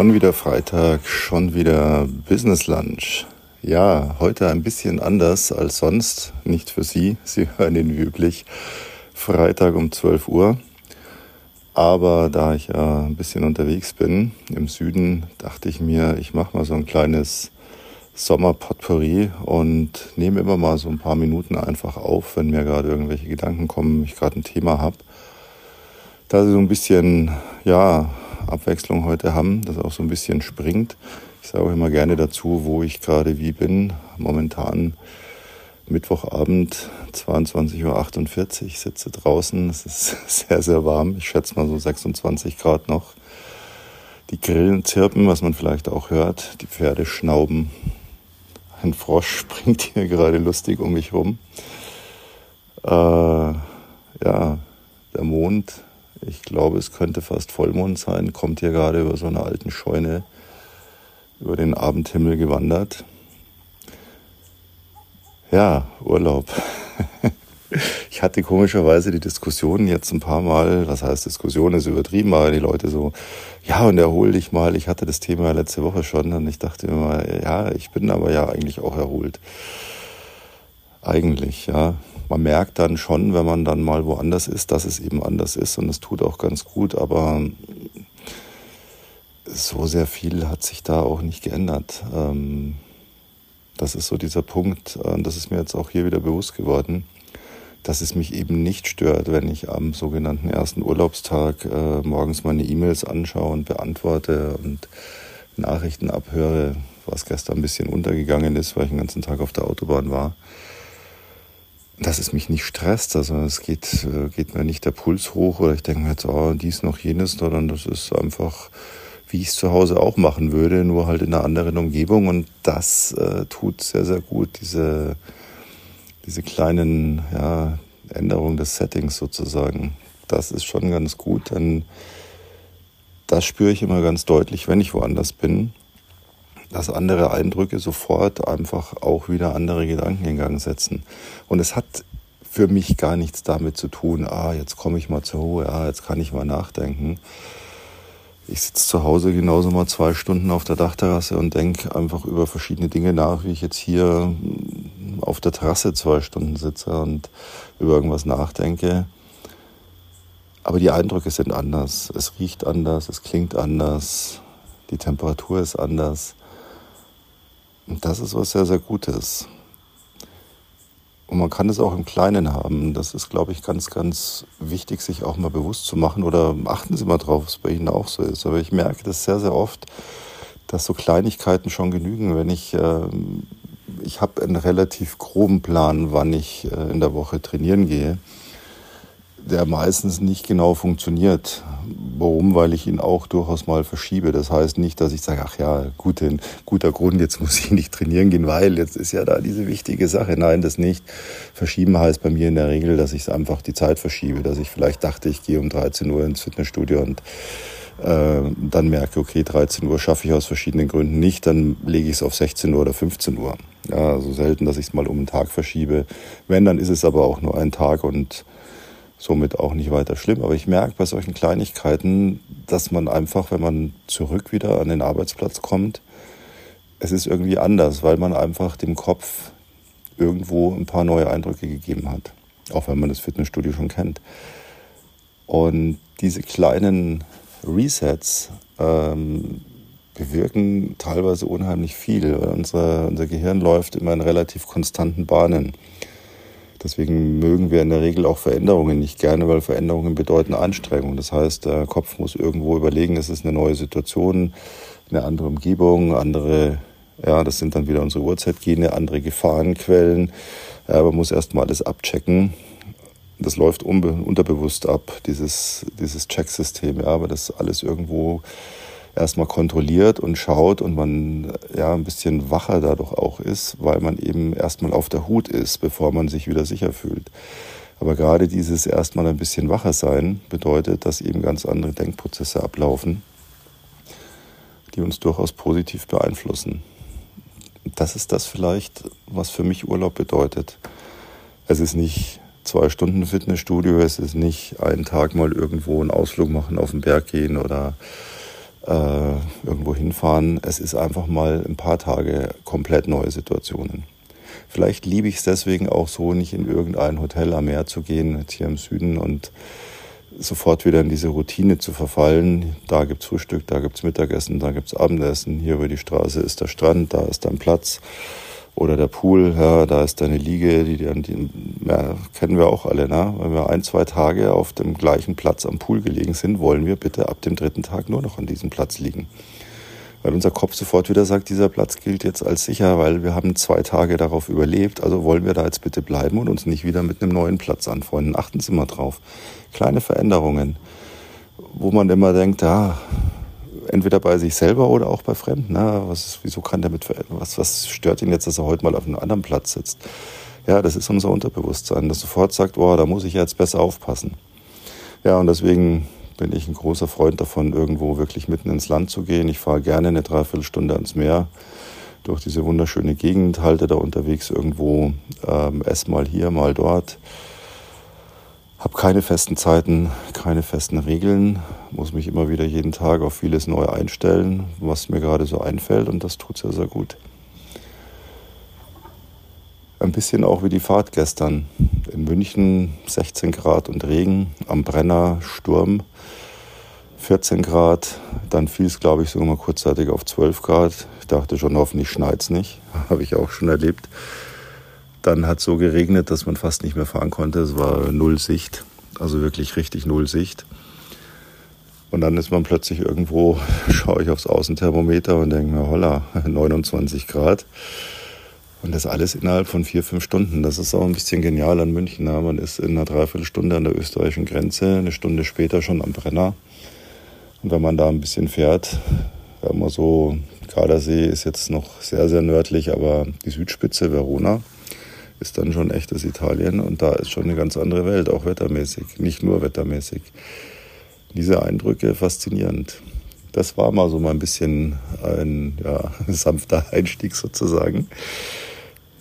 Schon wieder Freitag, schon wieder Business Lunch. Ja, heute ein bisschen anders als sonst. Nicht für Sie, Sie hören ihn wie üblich. Freitag um 12 Uhr. Aber da ich ja ein bisschen unterwegs bin im Süden, dachte ich mir, ich mache mal so ein kleines Sommerpotpourri und nehme immer mal so ein paar Minuten einfach auf, wenn mir gerade irgendwelche Gedanken kommen, ich gerade ein Thema habe. Da Sie so ein bisschen, ja, Abwechslung heute haben, das auch so ein bisschen springt. Ich sage immer gerne dazu, wo ich gerade wie bin. Momentan Mittwochabend, 22.48 Uhr, sitze draußen. Es ist sehr, sehr warm. Ich schätze mal so 26 Grad noch. Die Grillen zirpen, was man vielleicht auch hört. Die Pferde schnauben. Ein Frosch springt hier gerade lustig um mich rum. Äh, ja, der Mond ich glaube, es könnte fast Vollmond sein. Kommt hier gerade über so einer alten Scheune über den Abendhimmel gewandert. Ja, Urlaub. Ich hatte komischerweise die Diskussion jetzt ein paar Mal, was heißt Diskussion ist übertrieben, aber die Leute so, ja, und erhol dich mal. Ich hatte das Thema letzte Woche schon und ich dachte immer, ja, ich bin aber ja eigentlich auch erholt. Eigentlich, ja man merkt dann schon, wenn man dann mal woanders ist, dass es eben anders ist und es tut auch ganz gut, aber so sehr viel hat sich da auch nicht geändert. Ähm, das ist so dieser Punkt, und das ist mir jetzt auch hier wieder bewusst geworden, dass es mich eben nicht stört, wenn ich am sogenannten ersten Urlaubstag äh, morgens meine E-Mails anschaue und beantworte und Nachrichten abhöre, was gestern ein bisschen untergegangen ist, weil ich den ganzen Tag auf der Autobahn war dass es mich nicht stresst. Also es geht, äh, geht mir nicht der Puls hoch oder ich denke mir jetzt, oh, dies noch jenes, sondern das ist einfach, wie ich es zu Hause auch machen würde, nur halt in einer anderen Umgebung. Und das äh, tut sehr, sehr gut, diese, diese kleinen ja, Änderungen des Settings sozusagen. Das ist schon ganz gut, denn das spüre ich immer ganz deutlich, wenn ich woanders bin dass andere Eindrücke sofort einfach auch wieder andere Gedanken in Gang setzen. Und es hat für mich gar nichts damit zu tun, ah, jetzt komme ich mal zur Ruhe, ah, jetzt kann ich mal nachdenken. Ich sitze zu Hause genauso mal zwei Stunden auf der Dachterrasse und denke einfach über verschiedene Dinge nach, wie ich jetzt hier auf der Terrasse zwei Stunden sitze und über irgendwas nachdenke. Aber die Eindrücke sind anders. Es riecht anders, es klingt anders, die Temperatur ist anders. Und das ist was sehr, sehr Gutes. Und man kann es auch im Kleinen haben. Das ist, glaube ich, ganz, ganz wichtig, sich auch mal bewusst zu machen. Oder achten Sie mal drauf, was bei Ihnen auch so ist. Aber ich merke das sehr, sehr oft, dass so Kleinigkeiten schon genügen. Wenn ich, äh, ich habe einen relativ groben Plan, wann ich äh, in der Woche trainieren gehe der meistens nicht genau funktioniert. Warum? Weil ich ihn auch durchaus mal verschiebe. Das heißt nicht, dass ich sage, ach ja, gut, guter Grund, jetzt muss ich nicht trainieren gehen, weil jetzt ist ja da diese wichtige Sache. Nein, das nicht. Verschieben heißt bei mir in der Regel, dass ich einfach die Zeit verschiebe, dass ich vielleicht dachte, ich gehe um 13 Uhr ins Fitnessstudio und äh, dann merke, okay, 13 Uhr schaffe ich aus verschiedenen Gründen nicht, dann lege ich es auf 16 Uhr oder 15 Uhr. Ja, so selten, dass ich es mal um einen Tag verschiebe. Wenn, dann ist es aber auch nur ein Tag und somit auch nicht weiter schlimm. Aber ich merke bei solchen Kleinigkeiten, dass man einfach, wenn man zurück wieder an den Arbeitsplatz kommt, es ist irgendwie anders, weil man einfach dem Kopf irgendwo ein paar neue Eindrücke gegeben hat. Auch wenn man das Fitnessstudio schon kennt. Und diese kleinen Resets ähm, bewirken teilweise unheimlich viel, weil unser, unser Gehirn läuft immer in relativ konstanten Bahnen. Deswegen mögen wir in der Regel auch Veränderungen nicht gerne, weil Veränderungen bedeuten Anstrengung. Das heißt, der Kopf muss irgendwo überlegen, es ist eine neue Situation, eine andere Umgebung, andere, ja, das sind dann wieder unsere Uhrzeitgene, andere Gefahrenquellen. Ja, man muss erstmal alles abchecken. Das läuft unterbewusst ab, dieses, dieses Checksystem, ja, aber das alles irgendwo erstmal kontrolliert und schaut und man ja ein bisschen wacher dadurch auch ist, weil man eben erstmal auf der Hut ist, bevor man sich wieder sicher fühlt. Aber gerade dieses erstmal ein bisschen wacher sein bedeutet, dass eben ganz andere Denkprozesse ablaufen, die uns durchaus positiv beeinflussen. Das ist das vielleicht, was für mich Urlaub bedeutet. Es ist nicht zwei Stunden Fitnessstudio, es ist nicht einen Tag mal irgendwo einen Ausflug machen, auf den Berg gehen oder äh, irgendwo hinfahren. Es ist einfach mal ein paar Tage komplett neue Situationen. Vielleicht liebe ich es deswegen auch so, nicht in irgendein Hotel am Meer zu gehen, jetzt hier im Süden und sofort wieder in diese Routine zu verfallen. Da gibt's Frühstück, da gibt's Mittagessen, da gibt's Abendessen. Hier über die Straße ist der Strand, da ist dein Platz oder der Pool, ja, da ist deine Liege, die, die, die ja, kennen wir auch alle, ne? Wenn wir ein, zwei Tage auf dem gleichen Platz am Pool gelegen sind, wollen wir bitte ab dem dritten Tag nur noch an diesem Platz liegen. Weil unser Kopf sofort wieder sagt, dieser Platz gilt jetzt als sicher, weil wir haben zwei Tage darauf überlebt, also wollen wir da jetzt bitte bleiben und uns nicht wieder mit einem neuen Platz anfreunden. Achten Sie mal drauf. Kleine Veränderungen, wo man immer denkt, ja, entweder bei sich selber oder auch bei Fremden. Na, was, wieso kann der mit, was, was stört ihn jetzt, dass er heute mal auf einem anderen Platz sitzt? Ja, das ist unser Unterbewusstsein, das sofort sagt, boah, da muss ich jetzt besser aufpassen. Ja, und deswegen bin ich ein großer Freund davon, irgendwo wirklich mitten ins Land zu gehen. Ich fahre gerne eine Dreiviertelstunde ans Meer durch diese wunderschöne Gegend, halte da unterwegs irgendwo, ähm, esse mal hier, mal dort habe keine festen Zeiten, keine festen Regeln, muss mich immer wieder jeden Tag auf vieles neu einstellen, was mir gerade so einfällt und das tut sehr, sehr gut. Ein bisschen auch wie die Fahrt gestern. In München 16 Grad und Regen, am Brenner Sturm 14 Grad, dann fiel es glaube ich sogar mal kurzzeitig auf 12 Grad. Ich dachte schon, hoffentlich schneit es nicht, habe ich auch schon erlebt. Dann hat es so geregnet, dass man fast nicht mehr fahren konnte. Es war null Sicht, also wirklich richtig null Sicht. Und dann ist man plötzlich irgendwo, schaue ich aufs Außenthermometer und denke mir, holla, 29 Grad. Und das alles innerhalb von vier, fünf Stunden. Das ist auch ein bisschen genial an München. Ja. Man ist in einer Dreiviertelstunde an der österreichischen Grenze, eine Stunde später schon am Brenner. Und wenn man da ein bisschen fährt, immer so, Gardasee ist jetzt noch sehr, sehr nördlich, aber die Südspitze, Verona, ist dann schon echtes Italien und da ist schon eine ganz andere Welt, auch wettermäßig, nicht nur wettermäßig. Diese Eindrücke faszinierend. Das war mal so mal ein bisschen ein ja, sanfter Einstieg sozusagen.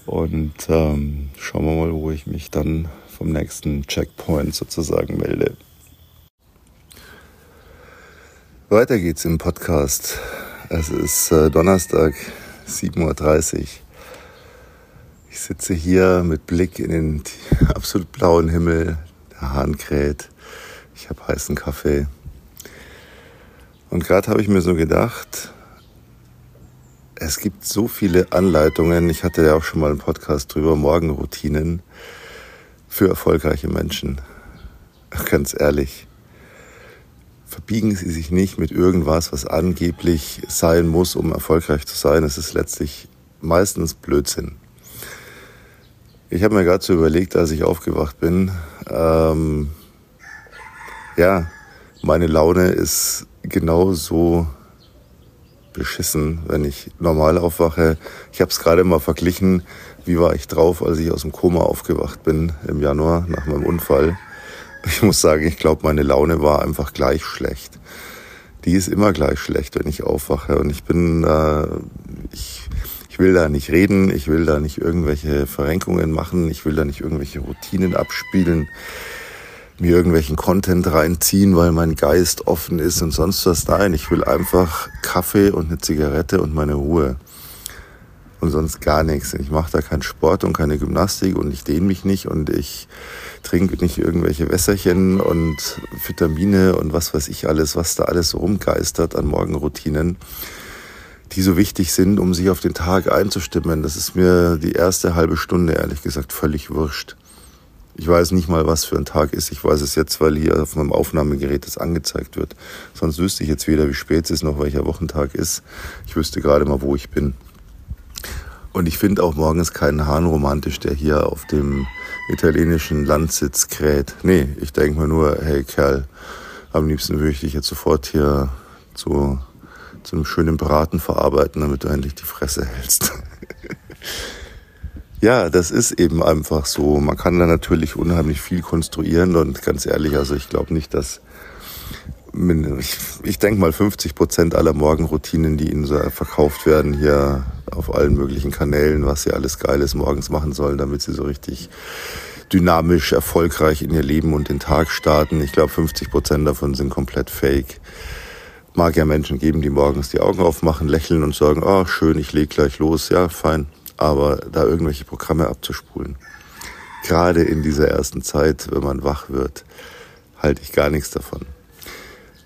Und ähm, schauen wir mal, wo ich mich dann vom nächsten Checkpoint sozusagen melde. Weiter geht's im Podcast. Es ist äh, Donnerstag, 7.30 Uhr. Ich sitze hier mit Blick in den absolut blauen Himmel. Der Hahn kräht. Ich habe heißen Kaffee. Und gerade habe ich mir so gedacht, es gibt so viele Anleitungen. Ich hatte ja auch schon mal einen Podcast drüber, Morgenroutinen für erfolgreiche Menschen. Ganz ehrlich. Verbiegen Sie sich nicht mit irgendwas, was angeblich sein muss, um erfolgreich zu sein. Es ist letztlich meistens Blödsinn. Ich habe mir gerade so überlegt, als ich aufgewacht bin, ähm, ja, meine Laune ist genauso beschissen, wenn ich normal aufwache. Ich habe es gerade mal verglichen, wie war ich drauf, als ich aus dem Koma aufgewacht bin im Januar nach meinem Unfall. Ich muss sagen, ich glaube, meine Laune war einfach gleich schlecht. Die ist immer gleich schlecht, wenn ich aufwache. Und ich bin, äh, ich ich will da nicht reden, ich will da nicht irgendwelche Verrenkungen machen, ich will da nicht irgendwelche Routinen abspielen, mir irgendwelchen Content reinziehen, weil mein Geist offen ist und sonst was. Nein, ich will einfach Kaffee und eine Zigarette und meine Ruhe. Und sonst gar nichts. Ich mache da keinen Sport und keine Gymnastik und ich dehne mich nicht und ich trinke nicht irgendwelche Wässerchen und Vitamine und was weiß ich alles, was da alles so rumgeistert an Morgenroutinen die so wichtig sind, um sich auf den Tag einzustimmen. Das ist mir die erste halbe Stunde, ehrlich gesagt, völlig wurscht. Ich weiß nicht mal, was für ein Tag ist. Ich weiß es jetzt, weil hier auf meinem Aufnahmegerät das angezeigt wird. Sonst wüsste ich jetzt weder, wie spät es ist, noch welcher Wochentag ist. Ich wüsste gerade mal, wo ich bin. Und ich finde auch morgens keinen Hahn romantisch, der hier auf dem italienischen Landsitz kräht. Nee, ich denke mir nur, hey Kerl, am liebsten würde ich dich jetzt sofort hier zu zu einem schönen Braten verarbeiten, damit du endlich die Fresse hältst. ja, das ist eben einfach so. Man kann da natürlich unheimlich viel konstruieren und ganz ehrlich, also ich glaube nicht, dass ich, ich denke mal 50 Prozent aller Morgenroutinen, die Ihnen so verkauft werden hier auf allen möglichen Kanälen, was Sie alles Geiles morgens machen sollen, damit Sie so richtig dynamisch, erfolgreich in Ihr Leben und den Tag starten. Ich glaube, 50 Prozent davon sind komplett fake. mag ja Menschen geben, die morgens die Augen aufmachen, lächeln und sagen, ah, oh, schön, ich leg gleich los, ja, fein. Aber da irgendwelche Programme abzuspulen, gerade in dieser ersten Zeit, wenn man wach wird, halte ich gar nichts davon.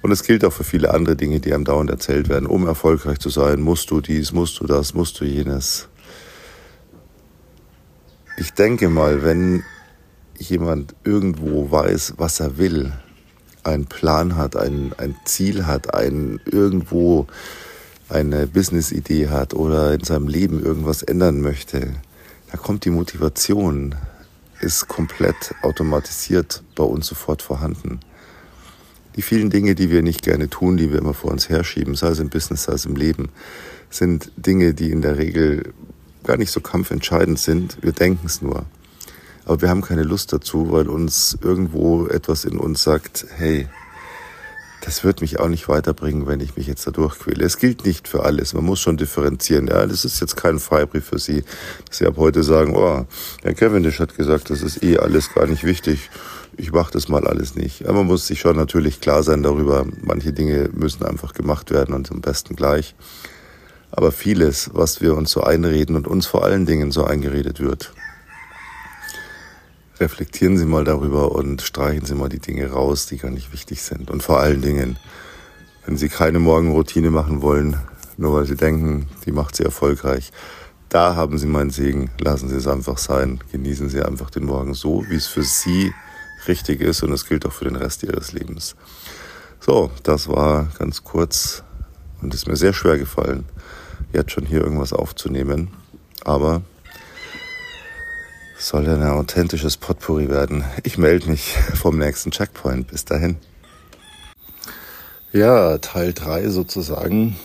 Und es gilt auch für viele andere Dinge, die einem dauernd erzählt werden. Um erfolgreich zu sein, musst du dies, musst du das, musst du jenes. Ich denke mal, wenn jemand irgendwo weiß, was er will, einen Plan hat, ein, ein Ziel hat, ein irgendwo eine Business-Idee hat oder in seinem Leben irgendwas ändern möchte, da kommt die Motivation, ist komplett automatisiert bei uns sofort vorhanden. Die vielen Dinge, die wir nicht gerne tun, die wir immer vor uns herschieben, sei es im Business, sei es im Leben, sind Dinge, die in der Regel gar nicht so kampfentscheidend sind. Wir denken es nur. Aber wir haben keine Lust dazu, weil uns irgendwo etwas in uns sagt, hey, das wird mich auch nicht weiterbringen, wenn ich mich jetzt da durchquäle. Es gilt nicht für alles. Man muss schon differenzieren. Ja, das ist jetzt kein Freibrief für Sie, dass Sie ab heute sagen, oh, Herr Cavendish hat gesagt, das ist eh alles gar nicht wichtig. Ich mache das mal alles nicht. Aber man muss sich schon natürlich klar sein darüber, manche Dinge müssen einfach gemacht werden und am besten gleich. Aber vieles, was wir uns so einreden und uns vor allen Dingen so eingeredet wird, reflektieren Sie mal darüber und streichen Sie mal die Dinge raus, die gar nicht wichtig sind. Und vor allen Dingen, wenn Sie keine Morgenroutine machen wollen, nur weil Sie denken, die macht Sie erfolgreich, da haben Sie meinen Segen. Lassen Sie es einfach sein. Genießen Sie einfach den Morgen so, wie es für Sie richtig ist. Und das gilt auch für den Rest Ihres Lebens. So, das war ganz kurz und ist mir sehr schwer gefallen, jetzt schon hier irgendwas aufzunehmen. Aber soll ein authentisches Potpourri werden. Ich melde mich vom nächsten Checkpoint. Bis dahin. Ja, Teil 3 sozusagen.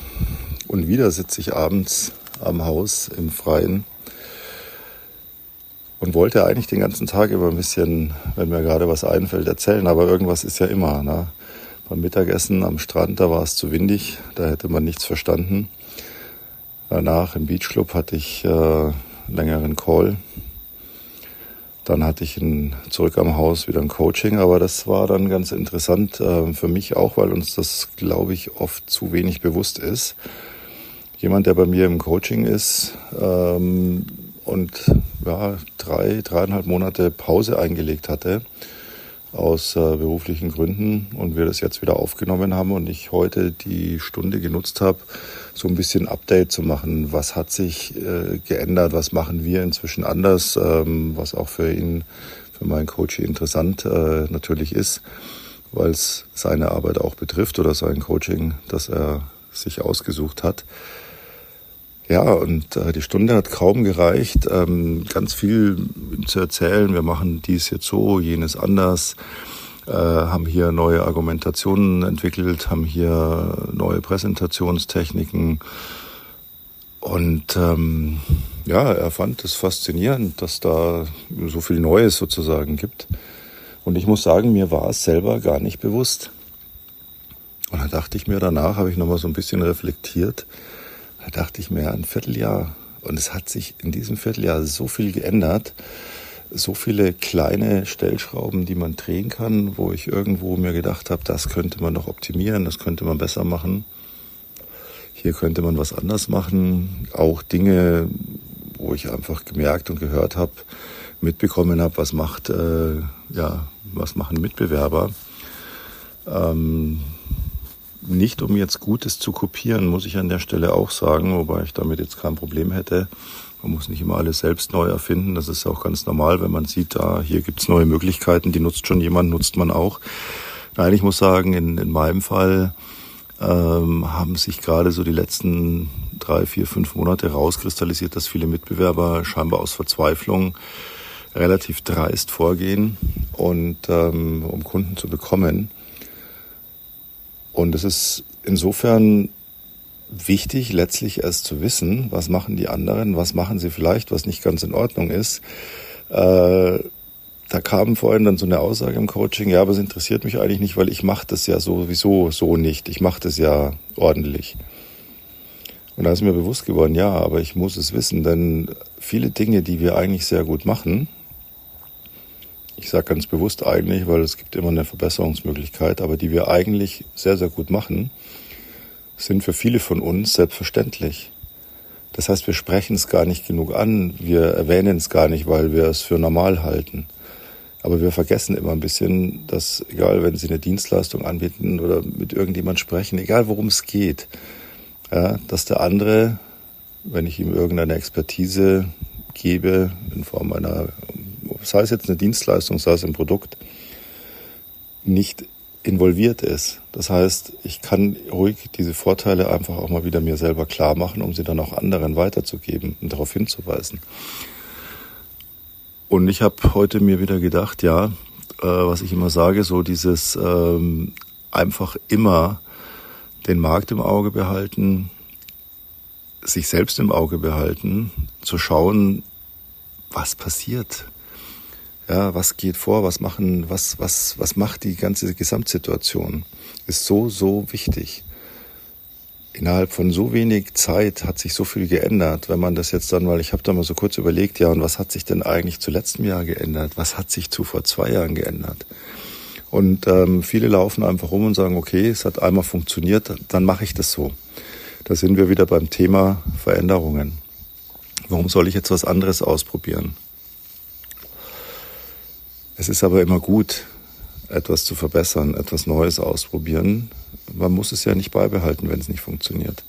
Und wieder sitze ich abends am Haus im Freien und wollte eigentlich den ganzen Tag über ein bisschen, wenn mir gerade was einfällt, erzählen. Aber irgendwas ist ja immer. Ne? Beim Mittagessen am Strand, da war es zu windig, da hätte man nichts verstanden. Danach im Beachclub hatte ich äh, einen längeren Call dann hatte ich ein, zurück am Haus wieder ein Coaching, aber das war dann ganz interessant äh, für mich auch, weil uns das, glaube ich, oft zu wenig bewusst ist. Jemand, der bei mir im Coaching ist ähm, und ja, drei, dreieinhalb Monate Pause eingelegt hatte aus äh, beruflichen Gründen und wir das jetzt wieder aufgenommen haben und ich heute die Stunde genutzt habe, so ein bisschen Update zu machen. Was hat sich äh, geändert? Was machen wir inzwischen anders? Ähm, was auch für ihn, für meinen Coach interessant äh, natürlich ist, weil es seine Arbeit auch betrifft oder sein Coaching, das er sich ausgesucht hat. Ja, und äh, die Stunde hat kaum gereicht, ähm, ganz viel zu erzählen. Wir machen dies jetzt so, jenes anders äh, haben hier neue Argumentationen entwickelt, haben hier neue Präsentationstechniken. Und ähm, ja, er fand es faszinierend, dass da so viel Neues sozusagen gibt. Und ich muss sagen, mir war es selber gar nicht bewusst. Und dann dachte ich mir danach, habe ich nochmal so ein bisschen reflektiert, da dachte ich mir, ein Vierteljahr. Und es hat sich in diesem Vierteljahr so viel geändert so viele kleine Stellschrauben, die man drehen kann, wo ich irgendwo mir gedacht habe, das könnte man noch optimieren, das könnte man besser machen. Hier könnte man was anders machen. Auch Dinge, wo ich einfach gemerkt und gehört habe, mitbekommen habe, was macht, äh, ja, was machen Mitbewerber. Ähm, nicht um jetzt Gutes zu kopieren, muss ich an der Stelle auch sagen, wobei ich damit jetzt kein Problem hätte. Man muss nicht immer alles selbst neu erfinden. Das ist auch ganz normal, wenn man sieht, da hier gibt's neue Möglichkeiten, die nutzt schon jemand, nutzt man auch. Nein, ich muss sagen, in, in meinem Fall ähm, haben sich gerade so die letzten drei, vier, fünf Monate rauskristallisiert, dass viele Mitbewerber scheinbar aus Verzweiflung relativ dreist vorgehen und ähm, um Kunden zu bekommen. Und es ist insofern wichtig, letztlich erst zu wissen, was machen die anderen, was machen sie vielleicht, was nicht ganz in Ordnung ist. Äh, da kam vorhin dann so eine Aussage im Coaching, ja, aber es interessiert mich eigentlich nicht, weil ich mache das ja sowieso so nicht. Ich mache das ja ordentlich. Und da ist mir bewusst geworden, ja, aber ich muss es wissen, denn viele Dinge, die wir eigentlich sehr gut machen, ich sage ganz bewusst eigentlich, weil es gibt immer eine Verbesserungsmöglichkeit, aber die wir eigentlich sehr, sehr gut machen, sind für viele von uns selbstverständlich. Das heißt, wir sprechen es gar nicht genug an, wir erwähnen es gar nicht, weil wir es für normal halten. Aber wir vergessen immer ein bisschen, dass egal, wenn Sie eine Dienstleistung anbieten oder mit irgendjemand sprechen, egal worum es geht, ja, dass der andere, wenn ich ihm irgendeine Expertise gebe, in Form einer, sei es jetzt eine Dienstleistung, sei es ein Produkt, nicht involviert ist. Das heißt, ich kann ruhig diese Vorteile einfach auch mal wieder mir selber klar machen, um sie dann auch anderen weiterzugeben und darauf hinzuweisen. Und ich habe heute mir wieder gedacht, ja, äh, was ich immer sage, so dieses ähm, einfach immer den Markt im Auge behalten, sich selbst im Auge behalten, zu schauen, was passiert. Ja, was geht vor, was machen, was, was, was macht die ganze Gesamtsituation, ist so, so wichtig innerhalb von so wenig Zeit hat sich so viel geändert. Wenn man das jetzt dann, weil ich habe da mal so kurz überlegt, ja, und was hat sich denn eigentlich zu letztem Jahr geändert? Was hat sich zu vor zwei Jahren geändert? Und ähm, viele laufen einfach rum und sagen, okay, es hat einmal funktioniert, dann mache ich das so. Da sind wir wieder beim Thema Veränderungen. Warum soll ich jetzt was anderes ausprobieren? Es ist aber immer gut, etwas zu verbessern, etwas Neues ausprobieren. Man muss es ja nicht beibehalten, wenn es nicht funktioniert.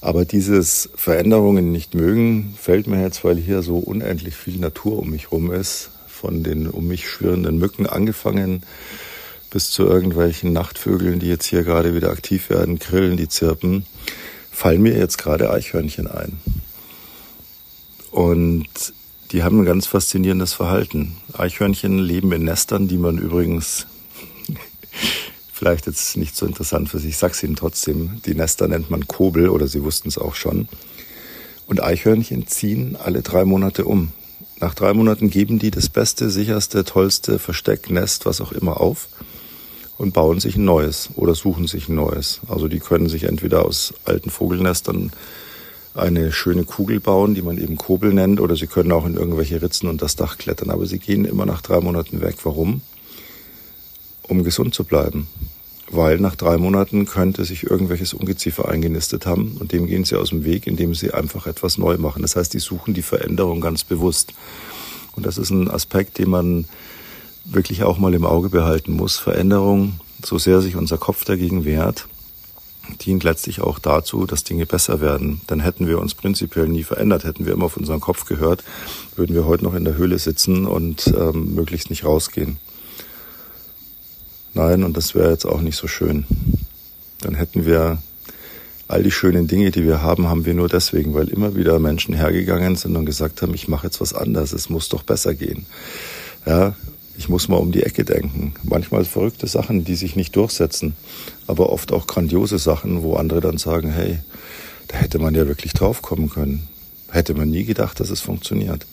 Aber dieses Veränderungen nicht mögen, fällt mir jetzt, weil hier so unendlich viel Natur um mich rum ist, von den um mich schwirrenden Mücken angefangen bis zu irgendwelchen Nachtvögeln, die jetzt hier gerade wieder aktiv werden, Grillen, die zirpen, fallen mir jetzt gerade Eichhörnchen ein. Und die haben ein ganz faszinierendes Verhalten. Eichhörnchen leben in Nestern, die man übrigens vielleicht jetzt nicht so interessant für sich, ich sag's Ihnen trotzdem, die Nester nennt man Kobel oder Sie wussten es auch schon. Und Eichhörnchen ziehen alle drei Monate um. Nach drei Monaten geben die das beste, sicherste, tollste Versteck, Nest, was auch immer auf und bauen sich ein neues oder suchen sich ein neues. Also die können sich entweder aus alten Vogelnestern eine schöne Kugel bauen, die man eben Kobel nennt, oder sie können auch in irgendwelche Ritzen und das Dach klettern. Aber sie gehen immer nach drei Monaten weg. Warum? Um gesund zu bleiben. Weil nach drei Monaten könnte sich irgendwelches Ungeziefer eingenistet haben und dem gehen sie aus dem Weg, indem sie einfach etwas neu machen. Das heißt, die suchen die Veränderung ganz bewusst. Und das ist ein Aspekt, den man wirklich auch mal im Auge behalten muss. Veränderung, so sehr sich unser Kopf dagegen wehrt, dient letztlich auch dazu, dass Dinge besser werden. Dann hätten wir uns prinzipiell nie verändert, hätten wir immer auf unseren Kopf gehört, würden wir heute noch in der Höhle sitzen und ähm, möglichst nicht rausgehen. Nein, und das wäre jetzt auch nicht so schön. Dann hätten wir all die schönen Dinge, die wir haben, haben wir nur deswegen, weil immer wieder Menschen hergegangen sind und gesagt haben, ich mache jetzt was anderes, es muss doch besser gehen. Ja, ich muss mal um die Ecke denken. Manchmal verrückte Sachen, die sich nicht durchsetzen, aber oft auch grandiose Sachen, wo andere dann sagen, hey, da hätte man ja wirklich drauf kommen können. Hätte man nie gedacht, dass es funktioniert.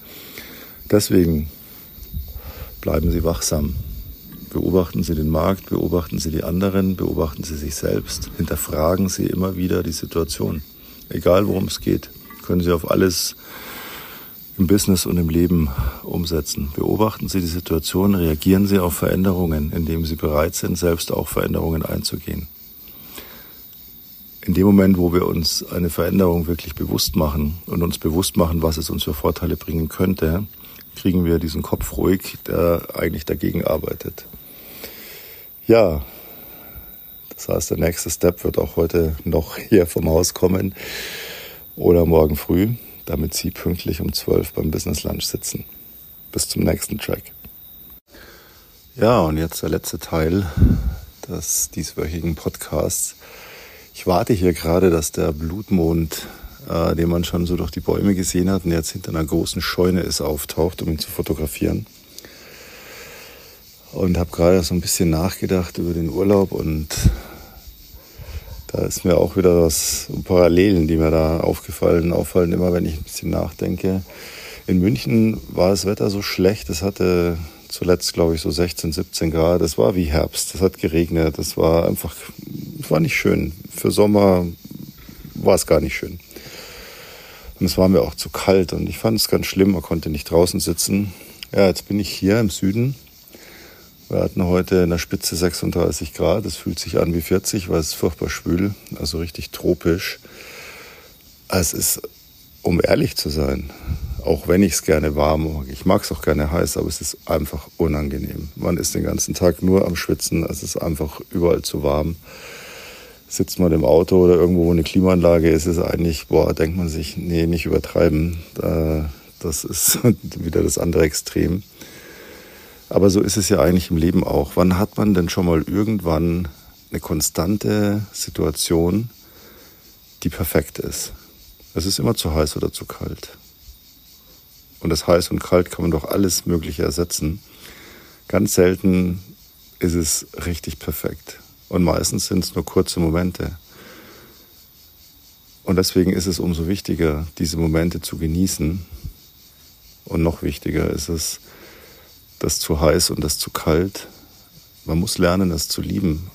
Deswegen bleiben Sie wachsam. Beobachten Sie den Markt, beobachten Sie die anderen, beobachten Sie sich selbst. Hinterfragen Sie immer wieder die Situation. Egal worum es geht, können Sie auf alles im Business und im Leben umsetzen. Beobachten Sie die Situation, reagieren Sie auf Veränderungen, indem Sie bereit sind, selbst auch Veränderungen einzugehen. In dem Moment, wo wir uns eine Veränderung wirklich bewusst machen und uns bewusst machen, was es uns für Vorteile bringen könnte, kriegen wir diesen Kopf ruhig, der eigentlich dagegen arbeitet. Ja, das heißt, der nächste Step wird auch heute noch hier vom Haus kommen oder morgen früh damit Sie pünktlich um 12 beim Business Lunch sitzen. Bis zum nächsten Track. Ja, und jetzt der letzte Teil des dieswöchigen Podcasts. Ich warte hier gerade, dass der Blutmond, äh, den man schon so durch die Bäume gesehen hat und jetzt hinter einer großen Scheune ist, auftaucht, um ihn zu fotografieren. Und habe gerade so ein bisschen nachgedacht über den Urlaub und da ist mir auch wieder was Parallelen, die mir da aufgefallen, auffallen, immer wenn ich ein bisschen nachdenke. In München war das Wetter so schlecht, es hatte zuletzt, glaube ich, so 16, 17 Grad. Es war wie Herbst, es hat geregnet, es war einfach, es war nicht schön. Für Sommer war es gar nicht schön. Und es war mir auch zu kalt und ich fand es ganz schlimm, man konnte nicht draußen sitzen. Ja, jetzt bin ich hier im Süden Wir hatten heute in der Spitze 36 Grad. Es fühlt sich an wie 40, weil es furchtbar schwül, also richtig tropisch. Es ist, um ehrlich zu sein, auch wenn ich es gerne warm mag, ich mag es auch gerne heiß, aber es ist einfach unangenehm. Man ist den ganzen Tag nur am Schwitzen, es ist einfach überall zu warm. Sitzt man im Auto oder irgendwo, wo eine Klimaanlage ist, ist eigentlich, boah, denkt man sich, nee, nicht übertreiben. Das ist wieder das andere Extrem. Aber so ist es ja eigentlich im Leben auch. Wann hat man denn schon mal irgendwann eine konstante Situation, die perfekt ist? Es ist immer zu heiß oder zu kalt. Und das heiß und kalt kann man doch alles Mögliche ersetzen. Ganz selten ist es richtig perfekt. Und meistens sind es nur kurze Momente. Und deswegen ist es umso wichtiger, diese Momente zu genießen. Und noch wichtiger ist es, das zu heiß und das zu kalt. Man muss lernen, das zu lieben.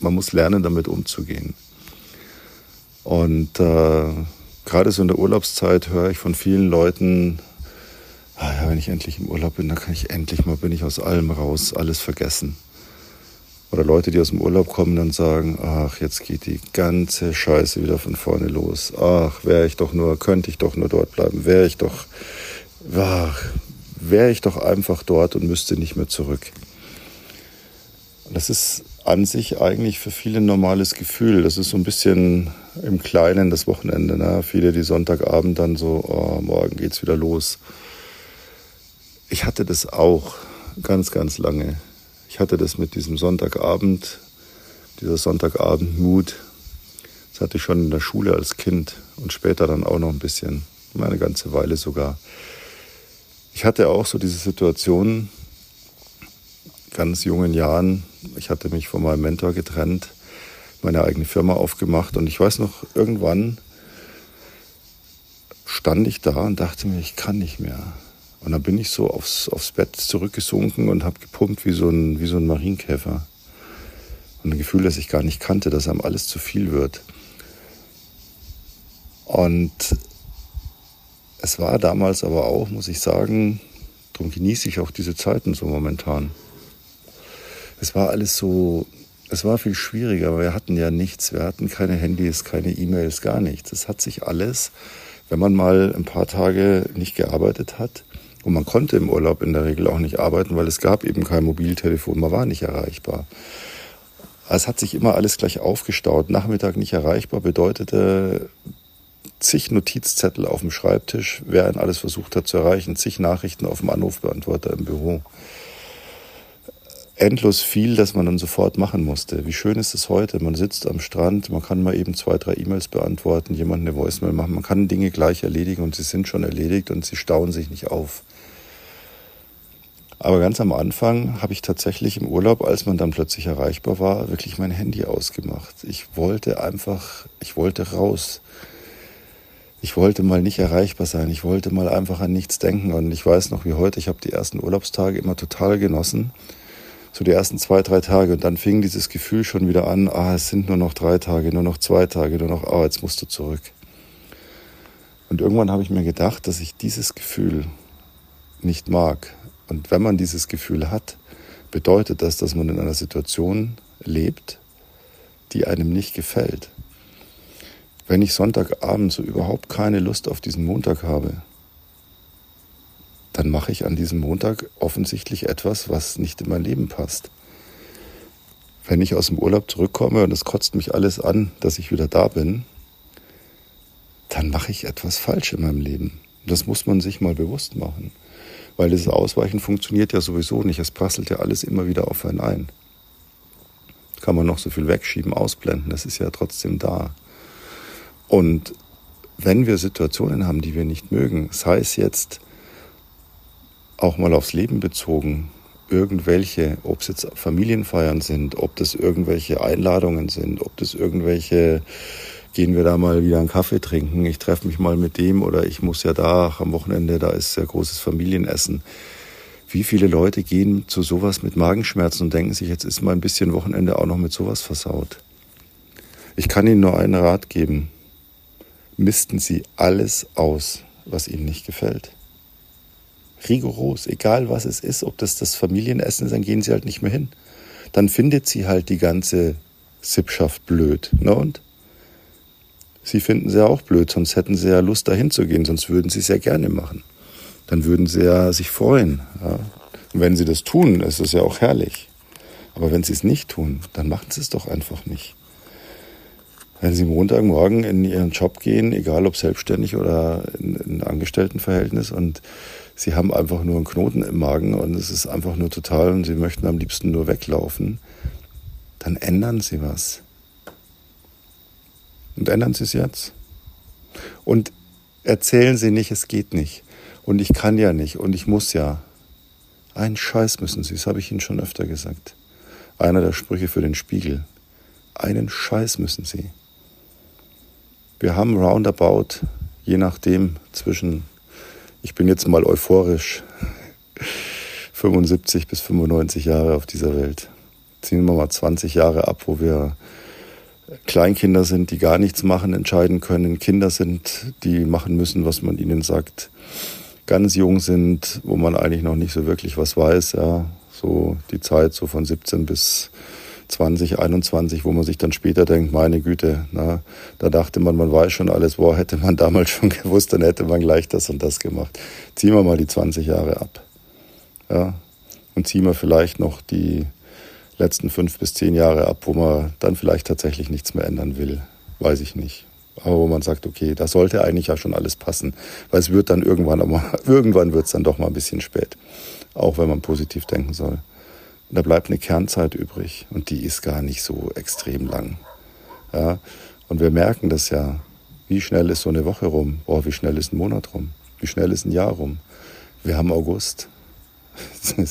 Man muss lernen, damit umzugehen. Und äh, gerade so in der Urlaubszeit höre ich von vielen Leuten, ah ja, wenn ich endlich im Urlaub bin, dann kann ich endlich mal, bin ich aus allem raus, alles vergessen. Oder Leute, die aus dem Urlaub kommen, dann sagen, ach, jetzt geht die ganze Scheiße wieder von vorne los. Ach, wäre ich doch nur, könnte ich doch nur dort bleiben, wäre ich doch, ach, wäre ich doch einfach dort und müsste nicht mehr zurück. Das ist an sich eigentlich für viele ein normales Gefühl. Das ist so ein bisschen im Kleinen das Wochenende. Ne? Viele, die Sonntagabend dann so, oh, morgen geht's wieder los. Ich hatte das auch ganz, ganz lange. Ich hatte das mit diesem Sonntagabend, dieser Sonntagabend-Mut. Das hatte ich schon in der Schule als Kind und später dann auch noch ein bisschen, eine ganze Weile sogar. Ich hatte auch so diese Situation, ganz jungen Jahren. Ich hatte mich von meinem Mentor getrennt, meine eigene Firma aufgemacht und ich weiß noch, irgendwann stand ich da und dachte mir, ich kann nicht mehr. Und dann bin ich so aufs, aufs Bett zurückgesunken und habe gepumpt wie so, ein, wie so ein Marienkäfer. Und ein Gefühl, das ich gar nicht kannte, dass einem alles zu viel wird. Und es war damals aber auch, muss ich sagen, darum genieße ich auch diese Zeiten so momentan. Es war alles so, es war viel schwieriger, aber wir hatten ja nichts. Wir hatten keine Handys, keine E-Mails, gar nichts. Es hat sich alles, wenn man mal ein paar Tage nicht gearbeitet hat, und man konnte im Urlaub in der Regel auch nicht arbeiten, weil es gab eben kein Mobiltelefon, man war nicht erreichbar. Es hat sich immer alles gleich aufgestaut. Nachmittag nicht erreichbar bedeutete zig Notizzettel auf dem Schreibtisch, wer ihn alles versucht hat zu erreichen, zig Nachrichten auf dem Anrufbeantworter im Büro. Endlos viel, das man dann sofort machen musste. Wie schön ist es heute? Man sitzt am Strand, man kann mal eben zwei, drei E-Mails beantworten, jemand eine Voicemail machen, man kann Dinge gleich erledigen und sie sind schon erledigt und sie stauen sich nicht auf. Aber ganz am Anfang habe ich tatsächlich im Urlaub, als man dann plötzlich erreichbar war, wirklich mein Handy ausgemacht. Ich wollte einfach, ich wollte raus ich wollte mal nicht erreichbar sein. Ich wollte mal einfach an nichts denken. Und ich weiß noch wie heute, ich habe die ersten Urlaubstage immer total genossen. So die ersten zwei, drei Tage. Und dann fing dieses Gefühl schon wieder an, ah, es sind nur noch drei Tage, nur noch zwei Tage, nur noch, ah, jetzt musst du zurück. Und irgendwann habe ich mir gedacht, dass ich dieses Gefühl nicht mag. Und wenn man dieses Gefühl hat, bedeutet das, dass man in einer Situation lebt, die einem nicht gefällt. Wenn ich Sonntagabend so überhaupt keine Lust auf diesen Montag habe, dann mache ich an diesem Montag offensichtlich etwas, was nicht in mein Leben passt. Wenn ich aus dem Urlaub zurückkomme und es kotzt mich alles an, dass ich wieder da bin, dann mache ich etwas falsch in meinem Leben. Das muss man sich mal bewusst machen. Weil dieses Ausweichen funktioniert ja sowieso nicht. Es prasselt ja alles immer wieder auf einen ein. Kann man noch so viel wegschieben, ausblenden, das ist ja trotzdem da. Und wenn wir Situationen haben, die wir nicht mögen, sei es jetzt auch mal aufs Leben bezogen, irgendwelche, ob es jetzt Familienfeiern sind, ob das irgendwelche Einladungen sind, ob das irgendwelche, gehen wir da mal wieder einen Kaffee trinken, ich treffe mich mal mit dem oder ich muss ja da am Wochenende, da ist ja großes Familienessen. Wie viele Leute gehen zu sowas mit Magenschmerzen und denken sich, jetzt ist mal ein bisschen Wochenende auch noch mit sowas versaut. Ich kann Ihnen nur einen Rat geben missten sie alles aus, was ihnen nicht gefällt. Rigoros, egal was es ist, ob das das Familienessen ist, dann gehen sie halt nicht mehr hin. Dann findet sie halt die ganze Sippschaft blöd. Ne und? Sie finden sie ja auch blöd, sonst hätten sie ja Lust dahin zu gehen, sonst würden sie es ja gerne machen. Dann würden sie ja sich freuen. Ja. Und wenn sie das tun, ist es ja auch herrlich. Aber wenn sie es nicht tun, dann machen sie es doch einfach nicht. Wenn Sie Montagmorgen in Ihren Job gehen, egal ob selbstständig oder in, in Angestelltenverhältnis und Sie haben einfach nur einen Knoten im Magen und es ist einfach nur total und Sie möchten am liebsten nur weglaufen, dann ändern Sie was. Und ändern Sie es jetzt. Und erzählen Sie nicht, es geht nicht. Und ich kann ja nicht und ich muss ja. Einen Scheiß müssen Sie, das habe ich Ihnen schon öfter gesagt. Einer der Sprüche für den Spiegel. Einen Scheiß müssen Sie. Wir haben roundabout, je nachdem, zwischen, ich bin jetzt mal euphorisch, 75 bis 95 Jahre auf dieser Welt. Ziehen wir mal 20 Jahre ab, wo wir Kleinkinder sind, die gar nichts machen, entscheiden können, Kinder sind, die machen müssen, was man ihnen sagt, ganz jung sind, wo man eigentlich noch nicht so wirklich was weiß, ja, so die Zeit so von 17 bis 20, 21, wo man sich dann später denkt, meine Güte, na, da dachte man, man weiß schon alles, boah, hätte man damals schon gewusst, dann hätte man gleich das und das gemacht. Ziehen wir mal die 20 Jahre ab. Ja, und ziehen wir vielleicht noch die letzten fünf bis zehn Jahre ab, wo man dann vielleicht tatsächlich nichts mehr ändern will. Weiß ich nicht. Aber wo man sagt, okay, da sollte eigentlich ja schon alles passen. Weil es wird dann irgendwann, aber irgendwann wird es dann doch mal ein bisschen spät. Auch wenn man positiv denken soll. Da bleibt eine Kernzeit übrig. Und die ist gar nicht so extrem lang. Ja, und wir merken das ja. Wie schnell ist so eine Woche rum? Boah, wie schnell ist ein Monat rum? Wie schnell ist ein Jahr rum? Wir haben August.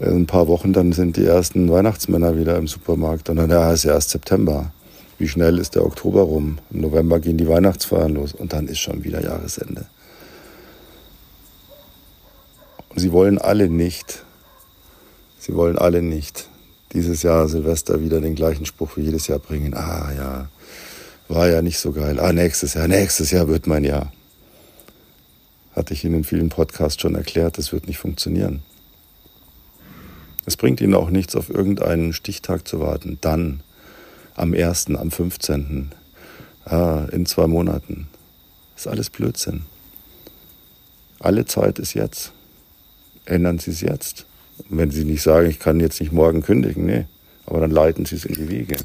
ein paar Wochen, dann sind die ersten Weihnachtsmänner wieder im Supermarkt. Und dann ja, ist ja erst September. Wie schnell ist der Oktober rum? Im November gehen die Weihnachtsfeiern los und dann ist schon wieder Jahresende. Sie wollen alle nicht, sie wollen alle nicht dieses Jahr Silvester wieder den gleichen Spruch wie jedes Jahr bringen. Ah ja, war ja nicht so geil. Ah, nächstes Jahr, nächstes Jahr wird mein Jahr. Hatte ich Ihnen in vielen Podcasts schon erklärt, das wird nicht funktionieren. Es bringt Ihnen auch nichts, auf irgendeinen Stichtag zu warten. Dann, am 1., am 15., ah, in zwei Monaten. Das ist alles Blödsinn. Alle Zeit ist jetzt. Ändern Sie es jetzt. Wenn Sie nicht sagen, ich kann jetzt nicht morgen kündigen, nee, aber dann leiten Sie es in die Wege.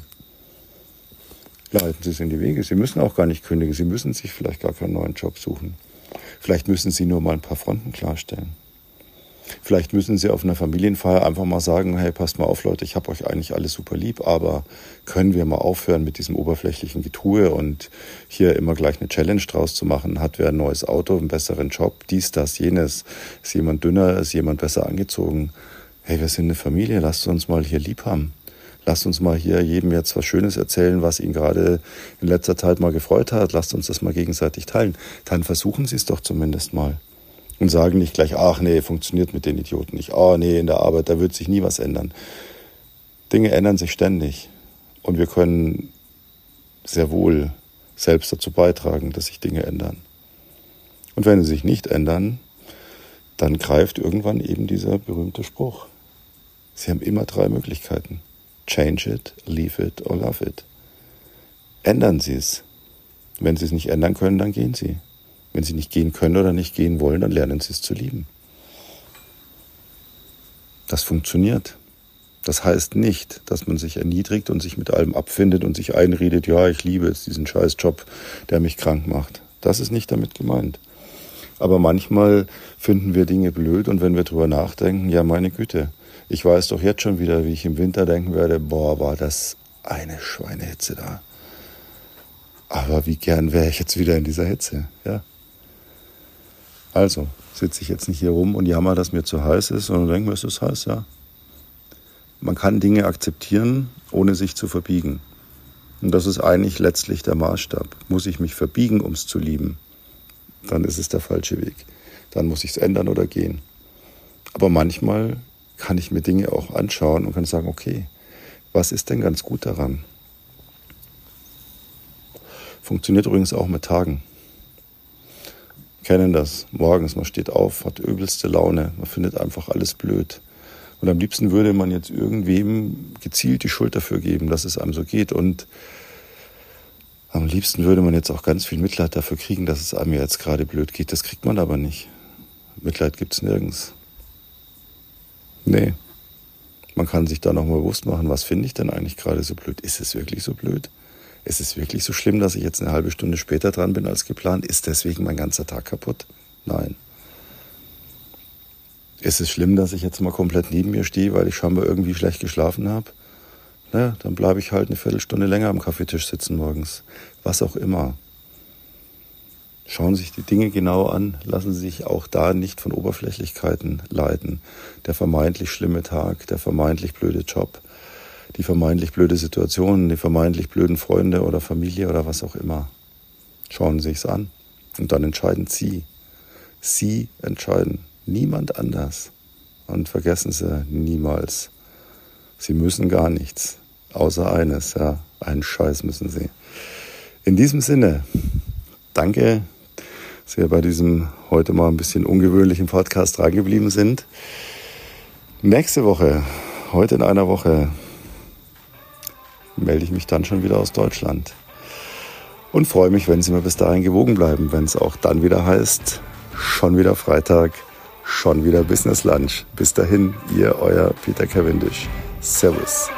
Leiten Sie es in die Wege. Sie müssen auch gar nicht kündigen. Sie müssen sich vielleicht gar keinen neuen Job suchen. Vielleicht müssen Sie nur mal ein paar Fronten klarstellen. Vielleicht müssen Sie auf einer Familienfeier einfach mal sagen, hey, passt mal auf, Leute, ich habe euch eigentlich alles super lieb, aber können wir mal aufhören mit diesem oberflächlichen Getue und hier immer gleich eine Challenge draus zu machen? Hat wer ein neues Auto, einen besseren Job, dies, das, jenes? Ist jemand dünner, ist jemand besser angezogen? Hey, wir sind eine Familie, lasst uns mal hier lieb haben. Lasst uns mal hier jedem jetzt was Schönes erzählen, was ihn gerade in letzter Zeit mal gefreut hat. Lasst uns das mal gegenseitig teilen. Dann versuchen Sie es doch zumindest mal und sagen nicht gleich, ach nee, funktioniert mit den Idioten nicht. Oh nee, in der Arbeit, da wird sich nie was ändern. Dinge ändern sich ständig und wir können sehr wohl selbst dazu beitragen, dass sich Dinge ändern. Und wenn sie sich nicht ändern, dann greift irgendwann eben dieser berühmte Spruch. Sie haben immer drei Möglichkeiten. Change it, leave it or love it. Ändern Sie es. Wenn Sie es nicht ändern können, dann gehen Sie. Wenn sie nicht gehen können oder nicht gehen wollen, dann lernen sie es zu lieben. Das funktioniert. Das heißt nicht, dass man sich erniedrigt und sich mit allem abfindet und sich einredet, ja, ich liebe jetzt diesen Scheißjob, der mich krank macht. Das ist nicht damit gemeint. Aber manchmal finden wir Dinge blöd und wenn wir drüber nachdenken, ja, meine Güte, ich weiß doch jetzt schon wieder, wie ich im Winter denken werde, boah, war das eine Schweinehitze da. Aber wie gern wäre ich jetzt wieder in dieser Hitze, ja? Also sitze ich jetzt nicht hier rum und jammer, dass mir zu heiß ist, sondern denke mir, es ist heiß, ja. Man kann Dinge akzeptieren, ohne sich zu verbiegen. Und das ist eigentlich letztlich der Maßstab. Muss ich mich verbiegen, um es zu lieben, dann ist es der falsche Weg. Dann muss ich es ändern oder gehen. Aber manchmal kann ich mir Dinge auch anschauen und kann sagen, okay, was ist denn ganz gut daran? Funktioniert übrigens auch mit Tagen. Kennen das. Morgens, man steht auf, hat übelste Laune, man findet einfach alles blöd. Und am liebsten würde man jetzt irgendwem gezielt die Schuld dafür geben, dass es einem so geht. Und am liebsten würde man jetzt auch ganz viel Mitleid dafür kriegen, dass es einem jetzt gerade blöd geht. Das kriegt man aber nicht. Mitleid gibt es nirgends. Nee. Man kann sich da nochmal bewusst machen, was finde ich denn eigentlich gerade so blöd? Ist es wirklich so blöd? Ist es wirklich so schlimm, dass ich jetzt eine halbe Stunde später dran bin als geplant? Ist deswegen mein ganzer Tag kaputt? Nein. Ist es schlimm, dass ich jetzt mal komplett neben mir stehe, weil ich scheinbar irgendwie schlecht geschlafen habe? Na, dann bleibe ich halt eine Viertelstunde länger am Kaffeetisch sitzen morgens. Was auch immer. Schauen Sie sich die Dinge genau an, lassen Sie sich auch da nicht von Oberflächlichkeiten leiten. Der vermeintlich schlimme Tag, der vermeintlich blöde Job, die vermeintlich blöde Situation, die vermeintlich blöden Freunde oder Familie oder was auch immer. Schauen Sie sich's an und dann entscheiden Sie. Sie entscheiden, niemand anders. Und vergessen Sie niemals, Sie müssen gar nichts, außer eines, ja, einen Scheiß müssen Sie. In diesem Sinne, danke dass wir bei diesem heute mal ein bisschen ungewöhnlichen Podcast drangeblieben sind. Nächste Woche, heute in einer Woche, melde ich mich dann schon wieder aus Deutschland. Und freue mich, wenn Sie mir bis dahin gewogen bleiben, wenn es auch dann wieder heißt, schon wieder Freitag, schon wieder Business Lunch. Bis dahin, ihr, euer Peter Cavendish. Servus.